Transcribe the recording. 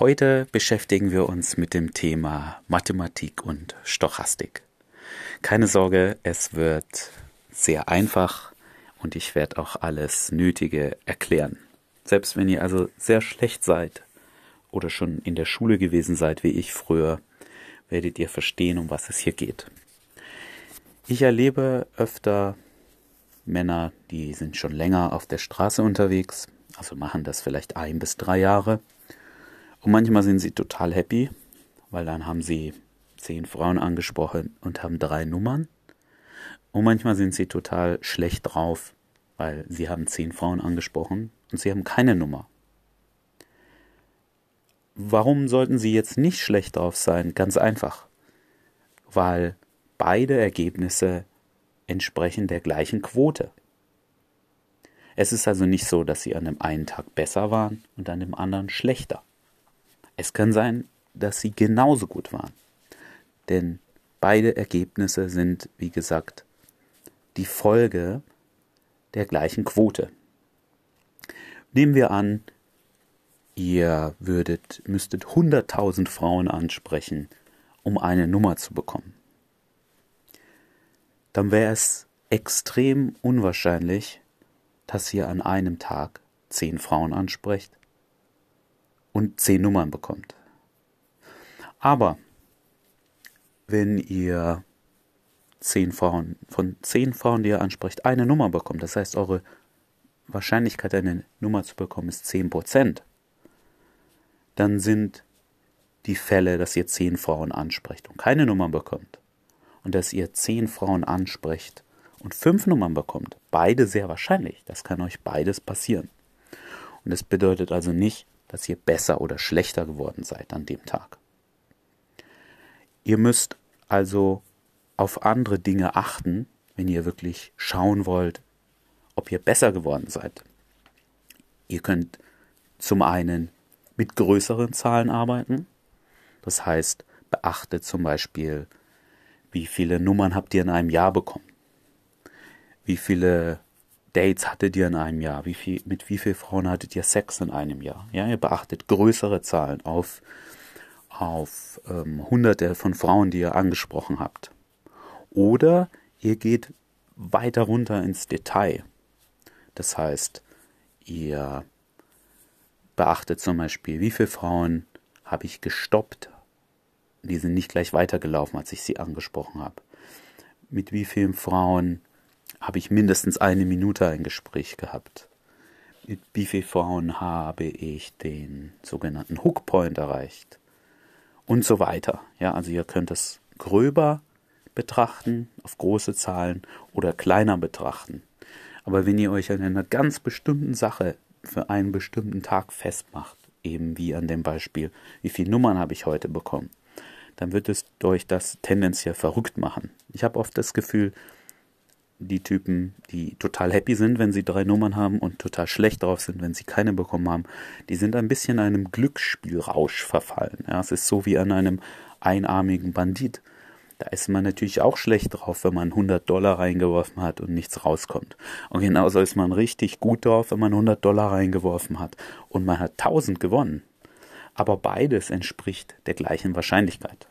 Heute beschäftigen wir uns mit dem Thema Mathematik und Stochastik. Keine Sorge, es wird sehr einfach und ich werde auch alles Nötige erklären. Selbst wenn ihr also sehr schlecht seid oder schon in der Schule gewesen seid wie ich früher, werdet ihr verstehen, um was es hier geht. Ich erlebe öfter Männer, die sind schon länger auf der Straße unterwegs, also machen das vielleicht ein bis drei Jahre. Und manchmal sind sie total happy, weil dann haben sie zehn Frauen angesprochen und haben drei Nummern. Und manchmal sind sie total schlecht drauf, weil sie haben zehn Frauen angesprochen und sie haben keine Nummer. Warum sollten sie jetzt nicht schlecht drauf sein? Ganz einfach. Weil beide Ergebnisse entsprechen der gleichen Quote. Es ist also nicht so, dass sie an dem einen Tag besser waren und an dem anderen schlechter. Es kann sein, dass sie genauso gut waren. Denn beide Ergebnisse sind, wie gesagt, die Folge der gleichen Quote. Nehmen wir an, ihr würdet, müsstet 100.000 Frauen ansprechen, um eine Nummer zu bekommen. Dann wäre es extrem unwahrscheinlich, dass ihr an einem Tag zehn Frauen ansprecht und zehn Nummern bekommt. Aber wenn ihr zehn Frauen, von zehn Frauen, die ihr ansprecht, eine Nummer bekommt, das heißt, eure Wahrscheinlichkeit, eine Nummer zu bekommen, ist 10%, dann sind die Fälle, dass ihr zehn Frauen ansprecht und keine Nummer bekommt und dass ihr zehn Frauen ansprecht und fünf Nummern bekommt, beide sehr wahrscheinlich. Das kann euch beides passieren. Und das bedeutet also nicht, dass ihr besser oder schlechter geworden seid an dem Tag. Ihr müsst also auf andere Dinge achten, wenn ihr wirklich schauen wollt, ob ihr besser geworden seid. Ihr könnt zum einen mit größeren Zahlen arbeiten. Das heißt, beachtet zum Beispiel, wie viele Nummern habt ihr in einem Jahr bekommen? Wie viele Dates hattet ihr in einem Jahr? Wie viel, mit wie vielen Frauen hattet ihr Sex in einem Jahr? Ja, ihr beachtet größere Zahlen auf, auf ähm, hunderte von Frauen, die ihr angesprochen habt. Oder ihr geht weiter runter ins Detail. Das heißt, ihr beachtet zum Beispiel, wie viele Frauen habe ich gestoppt. Die sind nicht gleich weitergelaufen, als ich sie angesprochen habe. Mit wie vielen Frauen habe ich mindestens eine Minute ein Gespräch gehabt. Mit Frauen habe ich den sogenannten Hookpoint erreicht? Und so weiter. Ja, also ihr könnt es gröber betrachten, auf große Zahlen oder kleiner betrachten. Aber wenn ihr euch an einer ganz bestimmten Sache für einen bestimmten Tag festmacht, eben wie an dem Beispiel, wie viele Nummern habe ich heute bekommen, dann wird es euch das tendenziell verrückt machen. Ich habe oft das Gefühl, die Typen, die total happy sind, wenn sie drei Nummern haben und total schlecht drauf sind, wenn sie keine bekommen haben, die sind ein bisschen einem Glücksspielrausch verfallen. Ja, es ist so wie an einem einarmigen Bandit. Da ist man natürlich auch schlecht drauf, wenn man 100 Dollar reingeworfen hat und nichts rauskommt. Und genauso ist man richtig gut drauf, wenn man 100 Dollar reingeworfen hat und man hat 1000 gewonnen. Aber beides entspricht der gleichen Wahrscheinlichkeit.